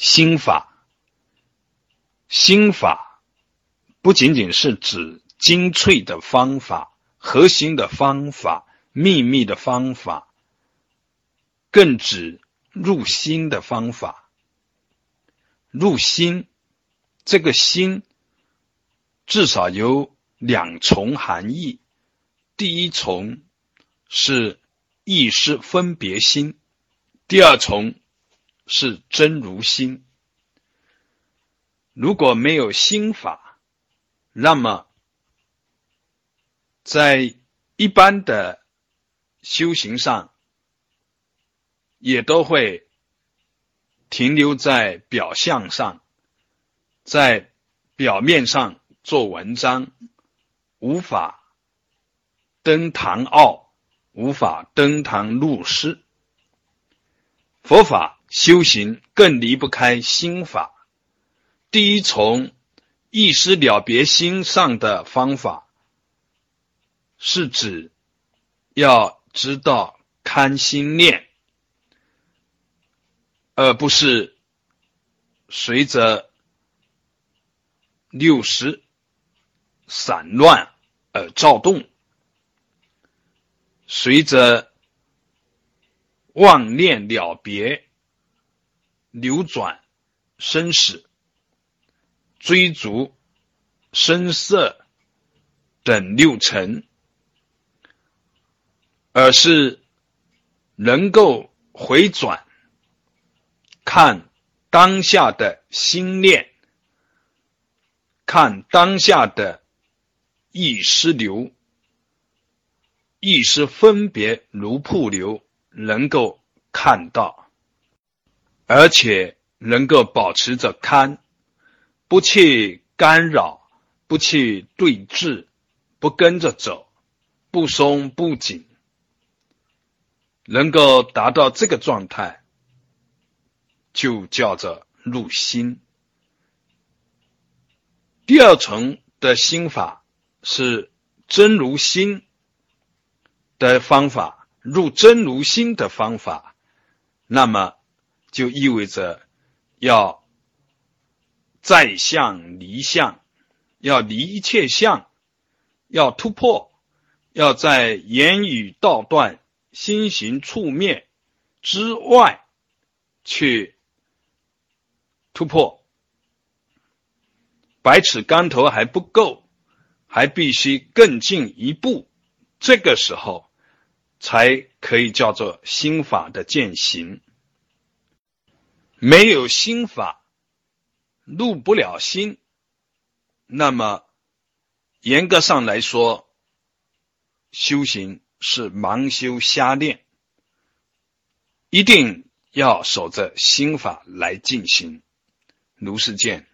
心法，心法不仅仅是指精粹的方法、核心的方法、秘密的方法，更指入心的方法。入心，这个心至少有两重含义。第一重是意识分别心，第二重是真如心。如果没有心法，那么在一般的修行上，也都会。停留在表象上，在表面上做文章，无法登堂奥，无法登堂入室。佛法修行更离不开心法。第一，从意识了别心上的方法，是指要知道看心念。而不是随着六识散乱而躁动，随着妄念了别流转生死，追逐声色等六尘，而是能够回转。看当下的心念，看当下的意识流，意识分别如瀑流，能够看到，而且能够保持着看，不去干扰，不去对峙，不跟着走，不松不紧，能够达到这个状态。就叫做入心。第二层的心法是真如心的方法，入真如心的方法，那么就意味着要在相离相，要离一切相，要突破，要在言语道断、心行处灭之外去。突破，百尺竿头还不够，还必须更进一步。这个时候，才可以叫做心法的践行。没有心法，入不了心。那么，严格上来说，修行是盲修瞎练，一定要守着心法来进行。如是见。